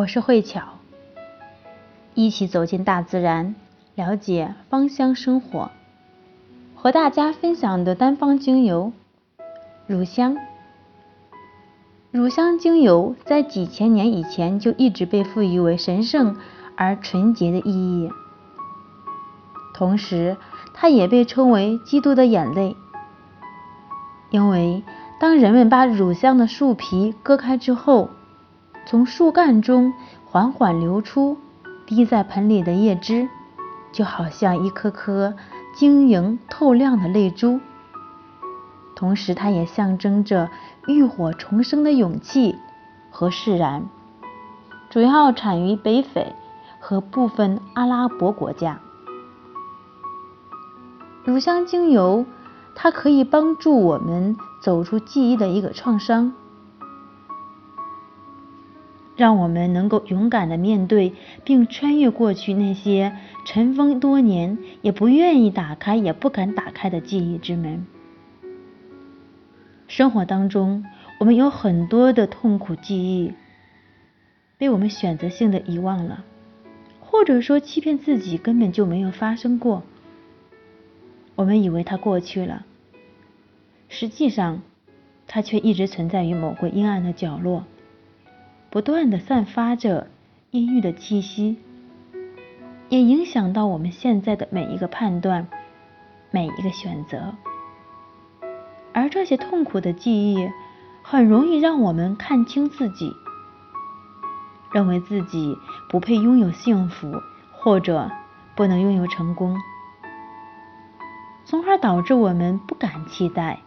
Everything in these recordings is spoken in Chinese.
我是慧巧，一起走进大自然，了解芳香生活。和大家分享的单方精油乳香。乳香精油在几千年以前就一直被赋予为神圣而纯洁的意义，同时它也被称为基督的眼泪，因为当人们把乳香的树皮割开之后，从树干中缓缓流出，滴在盆里的叶汁，就好像一颗颗晶莹透亮的泪珠。同时，它也象征着浴火重生的勇气和释然。主要产于北非和部分阿拉伯国家。乳香精油，它可以帮助我们走出记忆的一个创伤。让我们能够勇敢的面对，并穿越过去那些尘封多年也不愿意打开、也不敢打开的记忆之门。生活当中，我们有很多的痛苦记忆，被我们选择性的遗忘了，或者说欺骗自己根本就没有发生过。我们以为它过去了，实际上，它却一直存在于某个阴暗的角落。不断的散发着阴郁的气息，也影响到我们现在的每一个判断、每一个选择。而这些痛苦的记忆，很容易让我们看清自己，认为自己不配拥有幸福，或者不能拥有成功，从而导致我们不敢期待、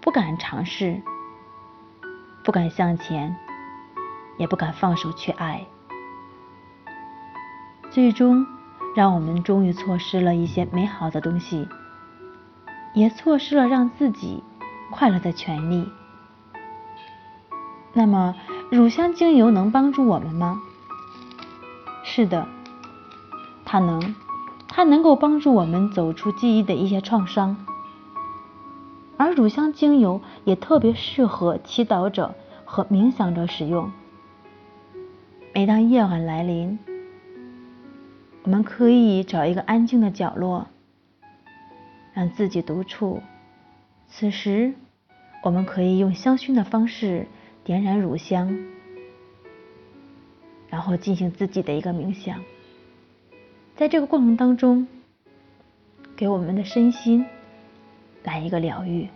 不敢尝试、不敢向前。也不敢放手去爱，最终让我们终于错失了一些美好的东西，也错失了让自己快乐的权利。那么，乳香精油能帮助我们吗？是的，它能，它能够帮助我们走出记忆的一些创伤，而乳香精油也特别适合祈祷者和冥想者使用。每当夜晚来临，我们可以找一个安静的角落，让自己独处。此时，我们可以用香薰的方式点燃乳香，然后进行自己的一个冥想。在这个过程当中，给我们的身心来一个疗愈，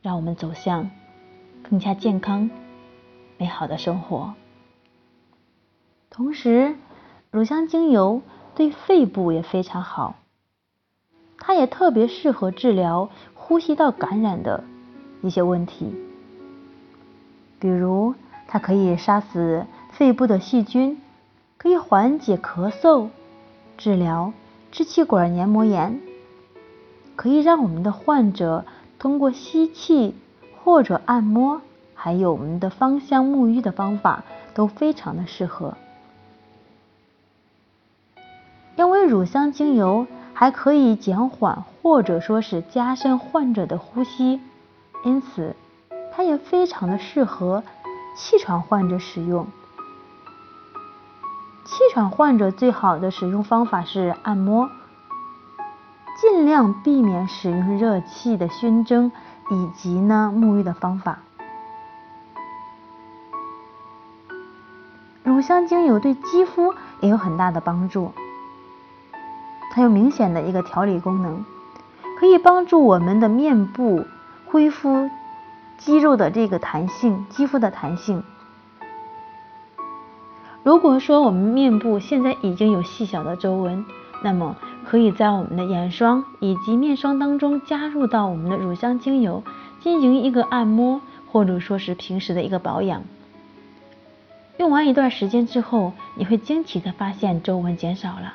让我们走向更加健康、美好的生活。同时，乳香精油对肺部也非常好，它也特别适合治疗呼吸道感染的一些问题，比如它可以杀死肺部的细菌，可以缓解咳嗽，治疗支气管黏膜炎，可以让我们的患者通过吸气或者按摩，还有我们的芳香沐浴的方法都非常的适合。乳香精油还可以减缓或者说是加深患者的呼吸，因此它也非常的适合气喘患者使用。气喘患者最好的使用方法是按摩，尽量避免使用热气的熏蒸以及呢沐浴的方法。乳香精油对肌肤也有很大的帮助。它有明显的一个调理功能，可以帮助我们的面部恢复肌肉的这个弹性，肌肤的弹性。如果说我们面部现在已经有细小的皱纹，那么可以在我们的眼霜以及面霜当中加入到我们的乳香精油，进行一个按摩，或者说是平时的一个保养。用完一段时间之后，你会惊奇的发现皱纹减少了。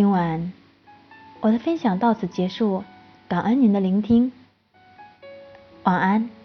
今晚我的分享到此结束，感恩您的聆听，晚安。